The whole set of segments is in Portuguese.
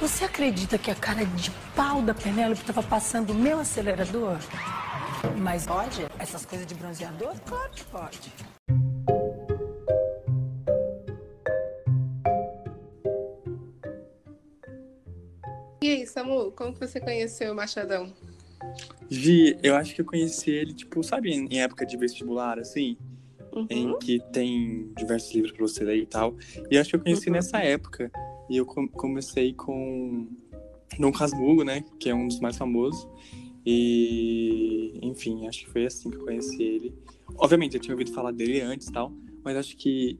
Você acredita que a cara de pau da Penélope estava passando o meu acelerador? Mas pode? Essas coisas de bronzeador? Claro que pode. E aí, Samu, como que você conheceu o Machadão? Vi, eu acho que eu conheci ele, tipo, sabe, em época de vestibular, assim, Uhum. em que tem diversos livros pra você ler e tal. E eu acho que eu conheci Uhum. nessa época. E eu com- comecei com Dom Casmurro, né, que é um dos mais famosos. E, enfim, acho que foi assim que eu conheci ele. Obviamente, eu tinha ouvido falar dele antes e tal, mas acho que,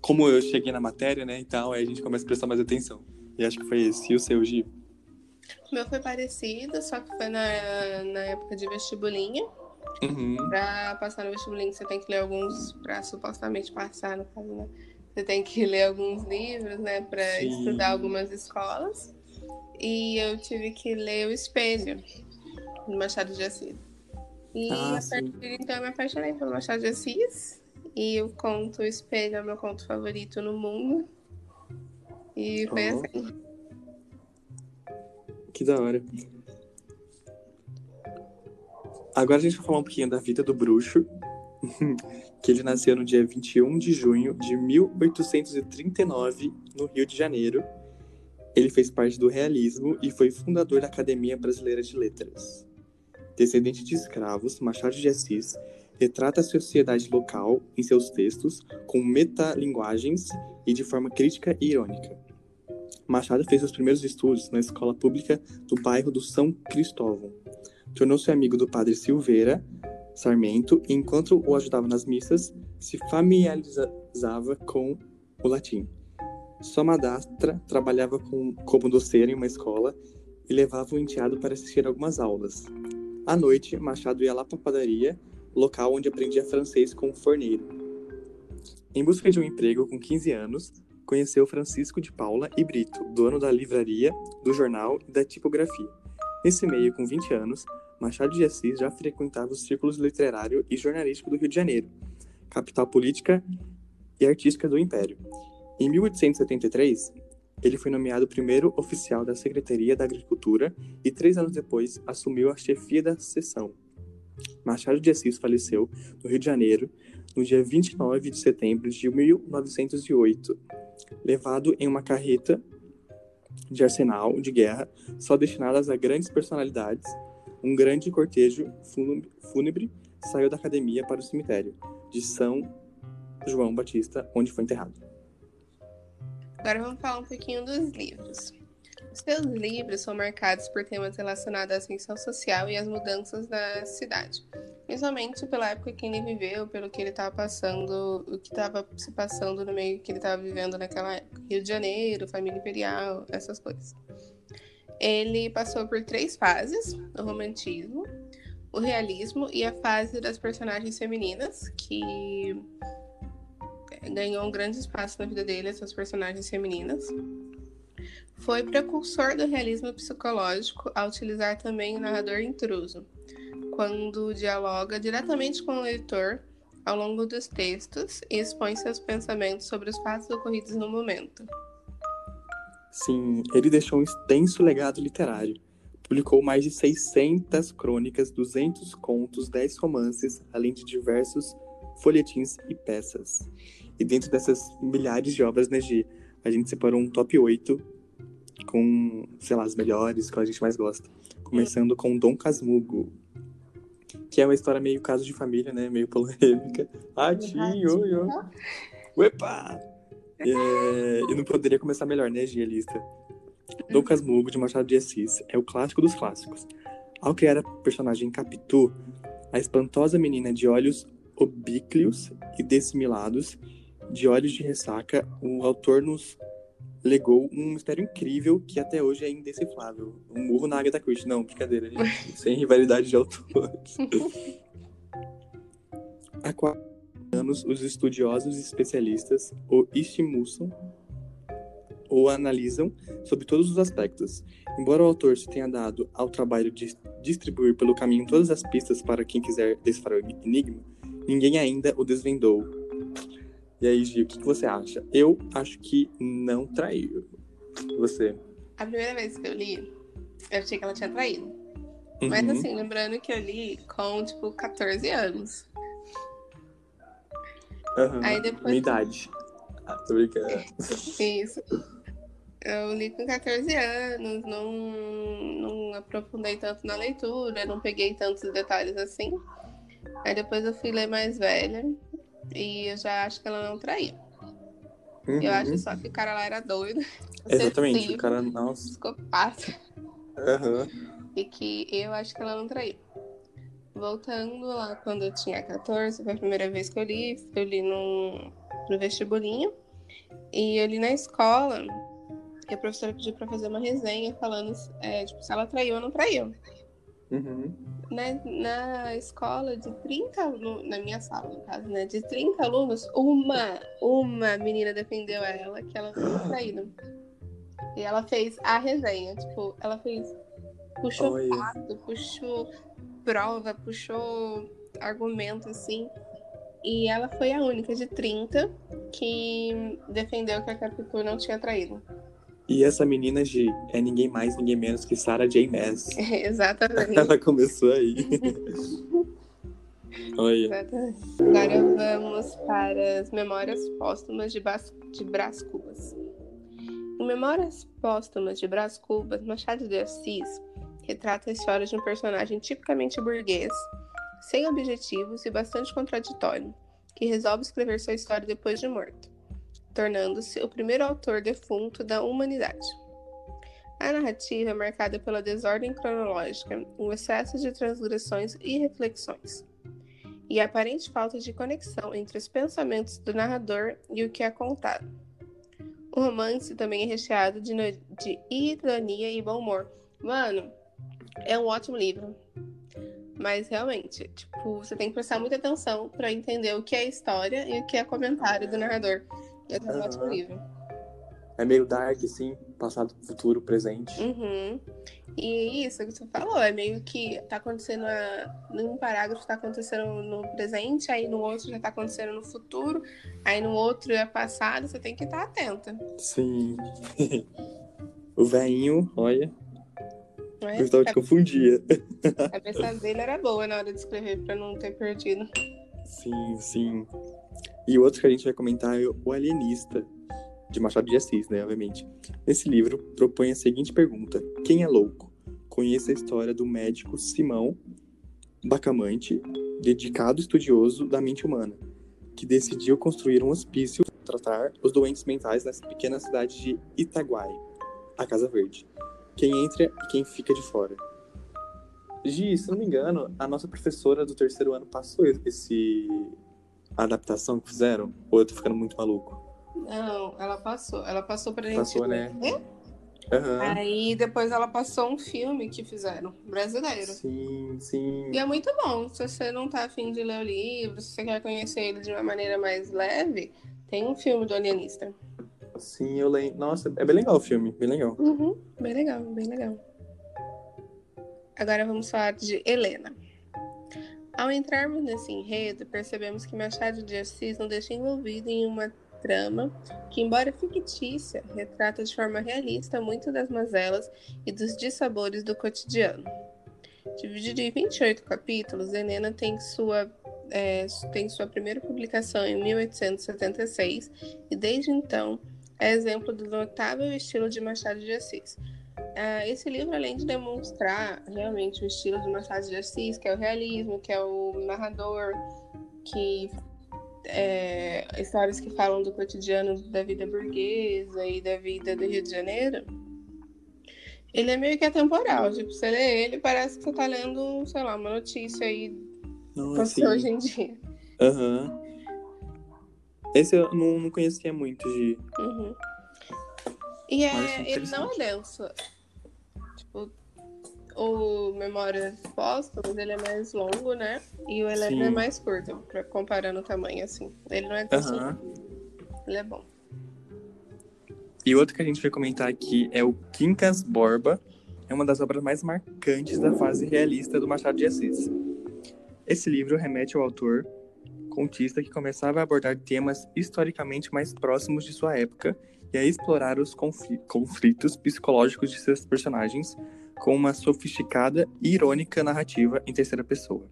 como eu cheguei na matéria, né, e tal, aí a gente começa a prestar mais atenção. E acho que foi esse. E o seu, Gi? O meu foi parecido, só que foi na, na época de vestibulinha. Uhum. Pra passar no vestibulinho, você tem que ler alguns, pra supostamente passar, no caso, né? Você tem que ler alguns livros, né, Sim. estudar algumas escolas. E eu tive que ler O Espelho, do Machado de Assis. E Ah, a partir de então eu me apaixonei pelo Machado de Assis. E o conto O Espelho é o meu conto favorito no mundo. E foi Oh. assim. Que da hora. Agora a gente vai falar um pouquinho da vida do bruxo, que ele nasceu no dia 21 de junho de 1839, no Rio de Janeiro. Ele fez parte do realismo e foi fundador da Academia Brasileira de Letras. Descendente de escravos, Machado de Assis retrata a sociedade local em seus textos com metalinguagens e de forma crítica e irônica. Machado fez seus primeiros estudos na escola pública do bairro do São Cristóvão. Tornou-se amigo do padre Silveira Sarmento enquanto o ajudava nas missas, se familiarizava com o latim. Sua madrasta trabalhava com, como doceira em uma escola e levava o enteado para assistir algumas aulas. À noite, Machado ia lá para a padaria, local onde aprendia francês com o forneiro. Em busca de um emprego com 15 anos, conheceu Francisco de Paula e Brito, dono da livraria, do jornal e da tipografia. Nesse meio, com 20 anos, Machado de Assis já frequentava os círculos literário e jornalístico do Rio de Janeiro, capital política e artística do Império. Em 1873, ele foi nomeado primeiro oficial da Secretaria da Agricultura e, três anos depois, assumiu a chefia da seção. Machado de Assis faleceu no Rio de Janeiro no dia 29 de setembro de 1908, levado em uma carreta de arsenal de guerra só destinadas a grandes personalidades. Um grande cortejo fúnebre- saiu da academia para o cemitério de São João Batista, onde foi enterrado. Agora vamos falar um pouquinho dos livros. Os seus livros são marcados por temas relacionados à ascensão social e às mudanças da cidade. Principalmente pela época que ele viveu, pelo que ele estava passando, o que estava se passando no meio que ele estava vivendo naquela época. Rio de Janeiro, família imperial, essas coisas. Ele passou por três fases: o romantismo, o realismo e a fase das personagens femininas, que ganhou um grande espaço na vida dele, essas personagens femininas. Foi precursor do realismo psicológico ao utilizar também o narrador intruso, quando dialoga diretamente com o leitor ao longo dos textos e expõe seus pensamentos sobre os fatos ocorridos no momento. Sim, ele deixou um extenso legado literário. Publicou mais de 600 crônicas, 200 contos, 10 romances, além de diversos folhetins e peças. E dentro dessas milhares de obras, né, Gi, a gente separou um top 8 com, sei lá, as melhores, que a gente mais gosta. Começando com Dom Casmurro, que é uma história meio caso de família, né, meio polêmica. Ratinho, oi, oi. Uepa! É, e não poderia começar melhor, né, Gi, a lista. Dom Casmurro, de Machado de Assis, é o clássico dos clássicos. Ao criar a personagem Capitu, a espantosa menina de olhos oblíquos e dessimilados, de olhos de ressaca, o autor nos legou um mistério incrível que até hoje é indecifrável. Um murro na Agatha Christie. Não, brincadeira, gente. Sem rivalidade de autores. Há quatro anos, os estudiosos e especialistas o estimulam ou analisam sobre todos os aspectos. Embora o autor se tenha dado ao trabalho de distribuir pelo caminho todas as pistas para quem quiser decifrar o enigma, ninguém ainda o desvendou. E aí, Gi, o que, que você acha? Eu acho que não traiu. Você? a primeira vez que eu li, eu achei que ela tinha traído. Uhum. Mas assim, lembrando que eu li com, tipo, 14 anos. Aham. aí depois- Minha idade. Ah, tô brincando. Isso. Eu li com 14 anos, não, não aprofundei tanto na leitura, não peguei tantos detalhes assim. Aí depois eu fui ler mais velha e eu já acho que ela não traiu. Uhum. Eu acho só que o cara lá era doido. Exatamente, o cara, nossa. Psicopata. Aham. E que eu acho que ela não traiu. Voltando lá quando eu tinha 14, foi a primeira vez que eu li. Eu li no, no vestibulinho. E eu li na escola. E a professora pediu pra fazer uma resenha falando é, tipo, se ela traiu ou não traiu. Uhum. Na, na escola de 30 alunos, na minha sala, no caso, né? De 30 alunos, uma, uma menina defendeu ela que ela tinha traído. E ela fez a resenha, tipo, ela fez. Puxou Olha. fato, puxou prova, puxou argumento, assim. E ela foi a única de 30 que defendeu que a Capitu não tinha traído. E essa menina G é ninguém mais, ninguém menos que Sarah J. Maas. Exatamente. Ela começou aí. Olha. Exatamente. Agora vamos para as memórias póstumas de, Bas... de Brás Cubas. Em Memórias Póstumas de Brás Cubas, Machado de Assis retrata a história de um personagem tipicamente burguês, sem objetivos e bastante contraditório, que resolve escrever sua história depois de morto, tornando-se o primeiro autor defunto da humanidade. A narrativa é marcada pela desordem cronológica, o excesso de transgressões e reflexões e a aparente falta de conexão entre os pensamentos do narrador e o que é contado. O romance também é recheado de, no- de ironia e bom humor. Mano, é um ótimo livro. Mas realmente, tipo, você tem que prestar muita atenção pra entender o que é história e o que é comentário do narrador. É um Aham. ótimo livro. É meio dark, assim, passado, futuro, presente. Uhum. E isso que você falou, é meio que tá acontecendo a... num parágrafo tá acontecendo no presente, aí no outro já tá acontecendo no futuro, aí no outro é passado, você tem que estar atenta. Sim. o velhinho, olha, É? gostava de confundia. A cabeça dele era boa na hora de escrever pra não ter perdido. Sim, sim. E o outro que a gente vai comentar é o Alienista, de Machado de Assis, né, obviamente. Nesse livro, propõe a seguinte pergunta: Quem é louco? Conheça a história do médico Simão Bacamante, dedicado estudioso da mente humana, que decidiu construir um hospício para tratar os doentes mentais nessa pequena cidade de Itaguai, a Casa Verde. Quem entra e quem fica de fora. Gi, se não me engano, a nossa professora do terceiro ano passou esse a adaptação que fizeram? Ou eu tô ficando muito maluco? Não, ela passou. Ela passou pra gente Passou, né? Aham. Aí depois ela passou um filme que fizeram, brasileiro. Sim, sim. E é muito bom. Se você não tá afim de ler o livro, se você quer conhecer ele de uma maneira mais leve, tem um filme do Alienista. Sim, eu lembro. Nossa, é bem legal o filme, bem legal. Uhum, bem legal, bem legal. Agora vamos falar de Helena. Ao entrarmos nesse enredo, percebemos que Machado de Assis nos deixa envolvido em uma trama que, embora fictícia, retrata de forma realista muito das mazelas e dos dissabores do cotidiano. Dividido em 28 capítulos, Helena tem sua, é, tem sua primeira publicação em 1876 e, desde então, é exemplo do notável estilo de Machado de Assis. Ah, esse livro, além de demonstrar realmente o estilo de Machado de Assis, que é o realismo, que é o narrador, que é, histórias que falam do cotidiano da vida burguesa e da vida do Rio de Janeiro, ele é meio que atemporal. Tipo, você lê ele, parece que você tá lendo, sei lá, uma notícia aí Nossa, aconteceu hoje sim. em dia. Aham. Esse eu não, não conhecia muito de. Uhum. E Parece é, ele não é denso. Tipo, o Memórias Póstumas, ele é mais longo, né? E o Sim. é mais curto, pra, comparando o tamanho, assim. Ele não é denso, Aham. ele é bom. E outro que a gente vai comentar aqui é o Quincas Borba. É uma das obras mais marcantes da fase realista do Machado de Assis. Esse livro remete ao autor contista que começava a abordar temas historicamente mais próximos de sua época e a explorar os conflitos psicológicos de seus personagens com uma sofisticada e irônica narrativa em terceira pessoa,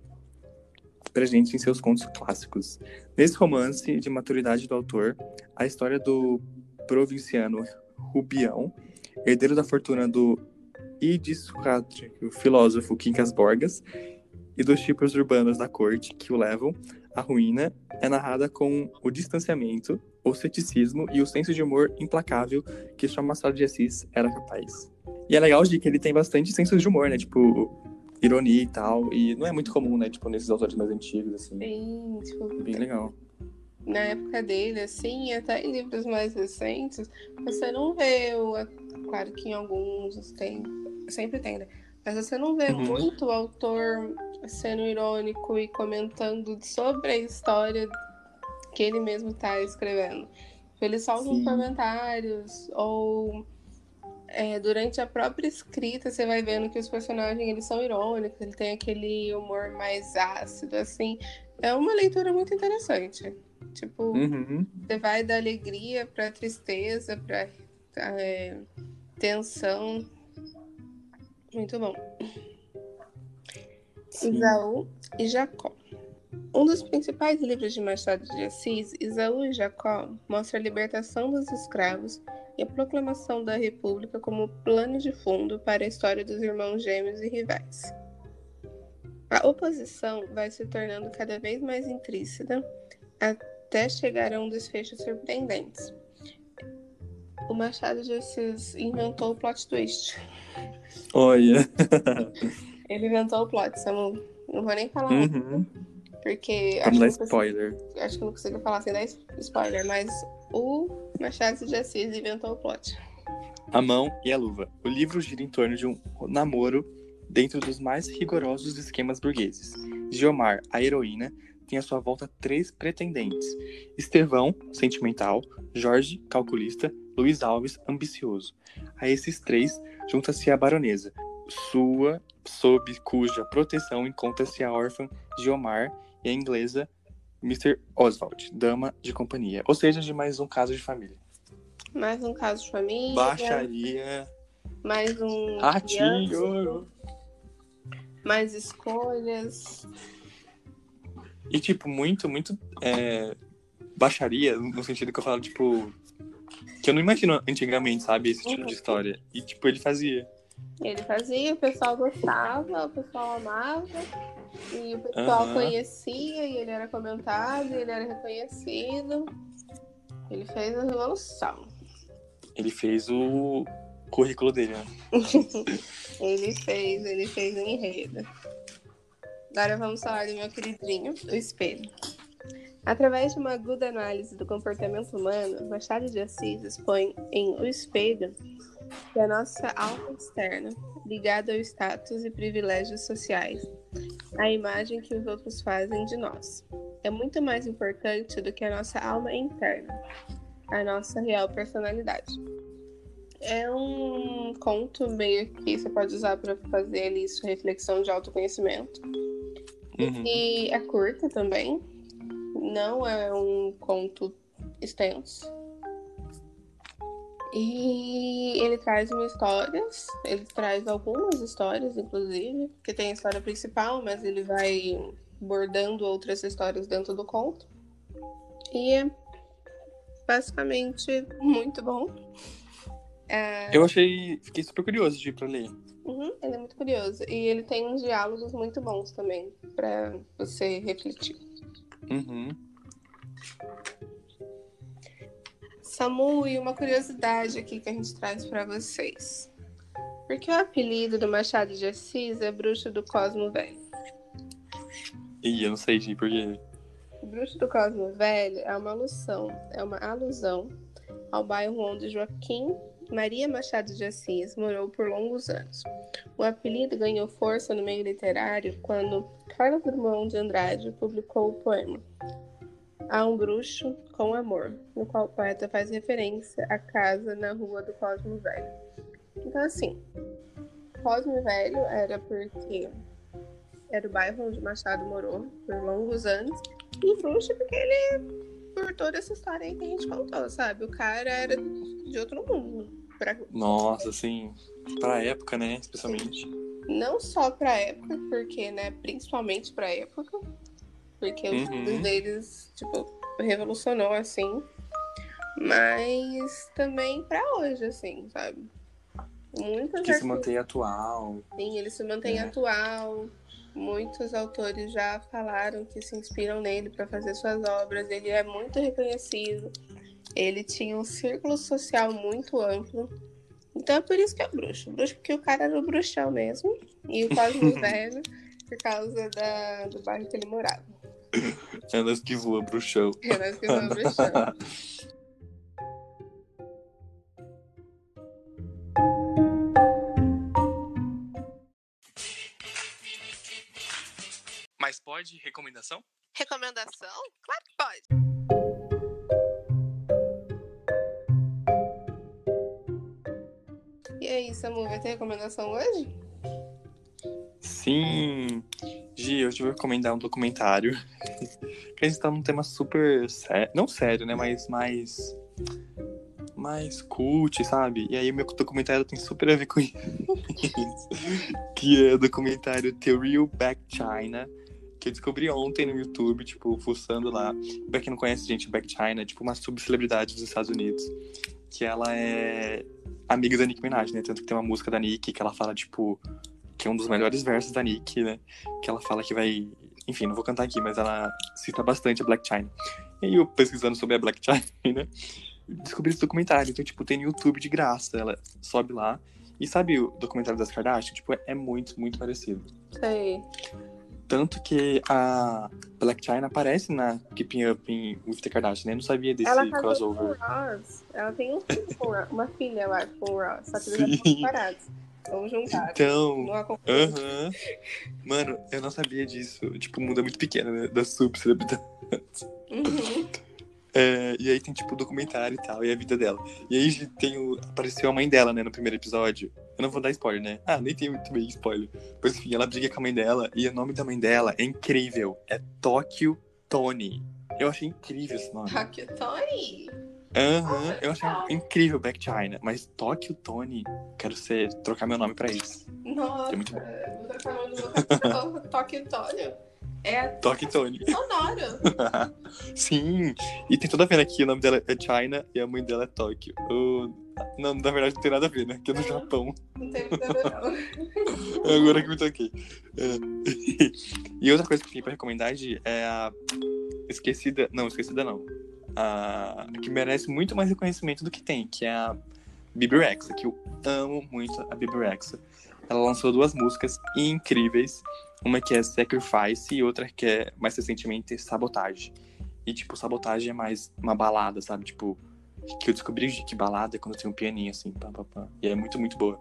presente em seus contos clássicos. Nesse romance de maturidade do autor, a história do provinciano Rubião, herdeiro da fortuna do o filósofo Quincas Borgas, e dos tipos urbanos da corte que o levam à ruína, é narrada com o distanciamento, o ceticismo e o senso de humor implacável que só Machado de Assis era capaz. E é legal de que ele tem bastante senso de humor, né? Tipo, ironia e tal. E não é muito comum, né? Tipo, nesses autores mais antigos, assim. Bem, tipo, Bem legal. Na época dele, assim, até em livros mais recentes, você não vê o. Claro que em alguns tem. Sempre tem, né? Mas você não vê Uhum. muito o autor sendo irônico e comentando sobre a história que ele mesmo tá escrevendo. Ele solta uns comentários ou é, durante a própria escrita você vai vendo que os personagens eles são irônicos, ele tem aquele humor mais ácido, assim. É uma leitura muito interessante. Tipo, Uhum. você vai da alegria pra tristeza, pra é, tensão. Muito bom. Isaú e Jacó. Um dos principais livros de Machado de Assis, Isaú e Jacó, mostra a libertação dos escravos e a proclamação da República como plano de fundo para a história dos irmãos gêmeos e rivais. A oposição vai se tornando cada vez mais intrínseca até chegar a um desfecho surpreendente. O Machado de Assis inventou o plot twist. Olha. Ele inventou o plot, Samu. Não vou nem falar, Uhum. porque Vamos acho dar que, não consigo, spoiler. acho que não consigo falar sem dar spoiler, mas o Machado de Assis inventou o plot. A Mão e a Luva. O livro gira em torno de um namoro dentro dos mais rigorosos esquemas burgueses. Geomar, a heroína, tem à sua volta três pretendentes: Estevão, sentimental, Jorge, calculista, Luiz Alves, ambicioso. A esses três junta-se a baronesa, sua, sob cuja proteção encontra-se a órfã Geomar e a inglesa Mr. Oswald, dama de companhia. Ou seja, de mais um caso de família. Mais um caso de família. Baixaria. Mais um. Ratinho. Mais escolhas. E, tipo, muito, muito é, baixaria, no sentido que eu falo, tipo. Que eu não imagino antigamente, sabe? Esse tipo de história. E, tipo, ele fazia. Ele fazia, o pessoal gostava, o pessoal amava, e o pessoal Aham. conhecia, e ele era comentado, e ele era reconhecido. Ele fez a revolução. Ele fez o currículo dele, né? Ele fez, ele fez o enredo. Agora vamos falar do meu queridinho, o espelho. Através de uma aguda análise do comportamento humano, Machado de Assis expõe em O Espelho que a nossa alma externa, ligada ao status e privilégios sociais, a imagem que os outros fazem de nós, é muito mais importante do que a nossa alma interna, a nossa real personalidade. É um conto meio que você pode usar para fazer ali sua reflexão de autoconhecimento. Uhum. E é curta também. Não é um conto extenso. E ele traz histórias, ele traz algumas histórias, inclusive, que tem a história principal, mas ele vai bordando outras histórias dentro do conto. E é basicamente muito bom. É, Eu achei. Fiquei super curioso de ir pra ler. Uhum, ele é muito curioso. E ele tem uns diálogos muito bons também, pra você refletir. Uhum. Samu, e uma curiosidade aqui que a gente traz pra vocês. Porque o apelido do Machado de Assis é Bruxo do Cosmo Velho. E eu não sei, Gi, porque. O Bruxo do Cosmo Velho é uma alusão, é uma alusão ao bairro onde Joaquim Maria Machado de Assis morou por longos anos. O apelido ganhou força no meio literário quando Carlos Drummond de Andrade publicou o poema Há um Bruxo com Amor, no qual o poeta faz referência à casa na rua do Cosmo Velho. Então, assim, Cosmo Velho era porque era o bairro onde Machado morou por longos anos, e Bruxo porque ele por toda essa história aí que a gente contou, sabe? O cara era de outro mundo. Pra... Nossa, assim, pra época, né? Especialmente. Não só pra época, porque, né? Principalmente pra época. Porque os Uhum. filmes deles, tipo, revolucionou, assim. Mas também pra hoje, assim, sasabe? Muitas Que se mantém atual. Sim, ele se mantém É. atual. Muitos autores já falaram que se inspiram nele para fazer suas obras. Ele é muito reconhecido. Ele tinha um círculo social muito amplo. Então é por isso que é o bruxo. O bruxo porque o cara era o bruxão mesmo. E o Cosmo Velho por causa da, do bairro que ele morava. Elas que voam pro chão. Era que o bruxão. Mas pode recomendação? Recomendação? Claro que pode. E aí, Samu, vai ter recomendação hoje? Sim! Gi, eu vou recomendar um documentário. que a gente tá num tema super sério. Não sério, né? Mas mais. Mais cult, sabe? E aí o meu documentário tem super a ver com isso. que é o documentário The Real Back China. Que eu descobri ontem no YouTube, tipo, fuçando lá. Pra quem não conhece, gente, Back China é tipo uma subcelebridade dos Estados Unidos. Que ela é amiga da Nicki Minaj, né? Tanto que tem uma música da Nicki que ela fala, tipo, que é um dos melhores versos da Nick, né? Que ela fala que vai. Enfim, não vou cantar aqui, mas ela cita bastante a Black China. E eu pesquisando sobre a Black China, descobri esse documentário. Então, tipo, tem no YouTube de graça. Ela sobe lá. E sabe o documentário das Kardashian? Tipo, é muito, muito parecido. Sei. Tanto que a Black China aparece na Keeping Up in, with the Kardashian, né? Eu não sabia desse Ela com o crossover. Ross. Ela tem um filho com Ross, uma filha, eu acho, com o Ross. Só que eles estão separados. Vamos juntar. Então, Não acompanha. aham. Mano, eu não sabia disso. Tipo, o mundo é muito pequeno, né? Da subcelebridade. Uhum. É, e aí tem, tipo, o documentário e tal, e a vida dela. E aí tem o, apareceu a mãe dela, né, no primeiro episódio. Eu não vou dar spoiler, né? Ah, nem tem muito bem spoiler. Pois enfim, ela briga com a mãe dela, e o nome da mãe dela é incrível. É Tóquio Tony. Eu achei incrível esse nome. Hakutoni. Aham, eu achei incrível Back China. Mas Tóquio Tony, quero ser, trocar meu nome pra eles. Nossa, É muito bom. vou trocar o nome do meu Toque Tônio. É Tóquio Tony. sonoro. Sim, e tem tudo a ver né, que o nome dela é China e a mãe dela é Tóquio. Não, na verdade não tem nada a ver, né? Que é do Não. Japão. Não tem muito a ver, não. Agora que me toquei. É. E outra coisa que eu tenho pra recomendar é a Esquecida. Não, Esquecida não. A... Que merece muito mais reconhecimento do que tem, que é a Bibi Rexa, que eu amo muito a Bibi Rexa. Ela lançou duas músicas incríveis. Uma que é Sacrifice e outra que é mais recentemente Sabotage. E, tipo, Sabotage é mais uma balada, sabe? Tipo, que eu descobri que balada é quando tem um pianinho assim, pá, pá, pá. E é muito, muito boa.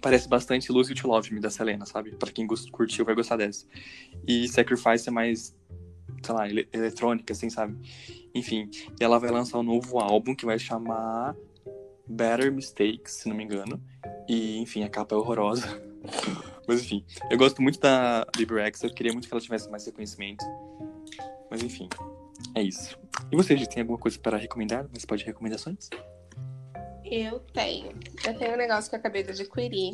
Parece bastante Lose You to Love Me da Selena, sabe? Pra quem curtiu vai gostar dessa. E Sacrifice é mais, sei lá, ele- eletrônica, assim, sabe? Enfim, e ela vai lançar um novo álbum que vai chamar Better Mistakes, se não me engano. E, enfim, a capa é horrorosa. Mas, enfim, eu gosto muito da Bibi Rexa, eu queria muito que ela tivesse mais reconhecimento. Mas, enfim, é isso. E você, gente, tem alguma coisa para recomendar? Mas pode recomendações? Eu tenho. Eu tenho um negócio que eu acabei de adquirir.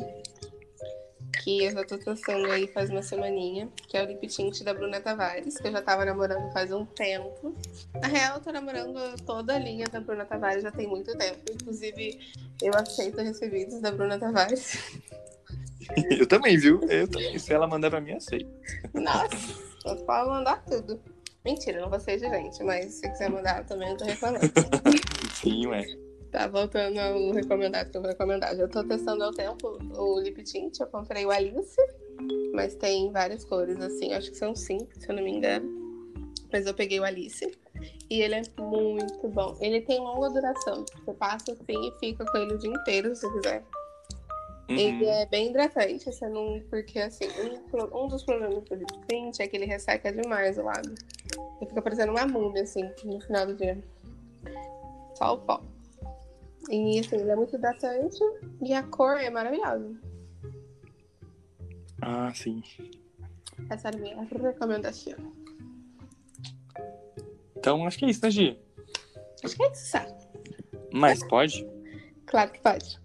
Que eu já tô testando aí faz uma semaninha. Que é o lip tint da Bruna Tavares. Que eu já tava namorando faz um tempo. Na real, eu tô namorando toda a linha da Bruna Tavares já tem muito tempo. Inclusive, eu aceito recebidos da Bruna Tavares. Eu também, viu? Eu também. Se ela mandar pra mim, eu sei. Nossa, você pode mandar tudo. Mentira, não vou ser de gente, mas se quiser mandar também, eu tô reclamando. Sim, ué. Tá, voltando ao recomendado que eu vou recomendar. Já tô testando há tempo o lip tint. Eu comprei o Alice, mas tem várias cores, assim. Acho que são cinco, se eu não me engano. Mas eu peguei o Alice. E ele é muito bom. Ele tem longa duração. Você passa assim e fica com ele o dia inteiro, se você quiser. Ele Uhum. é bem hidratante, você não. Porque assim, um, um dos problemas do lip tint é que ele resseca demais o lado. Ele fica parecendo uma múmia, assim, no final do dia. Só o pó. E assim, ele é muito hidratante e a cor é maravilhosa. Ah, sim. Essa é a minha recomendação. Então, acho que é isso, né, Gi? Acho que é isso, sabe? Mas pode? Claro que pode.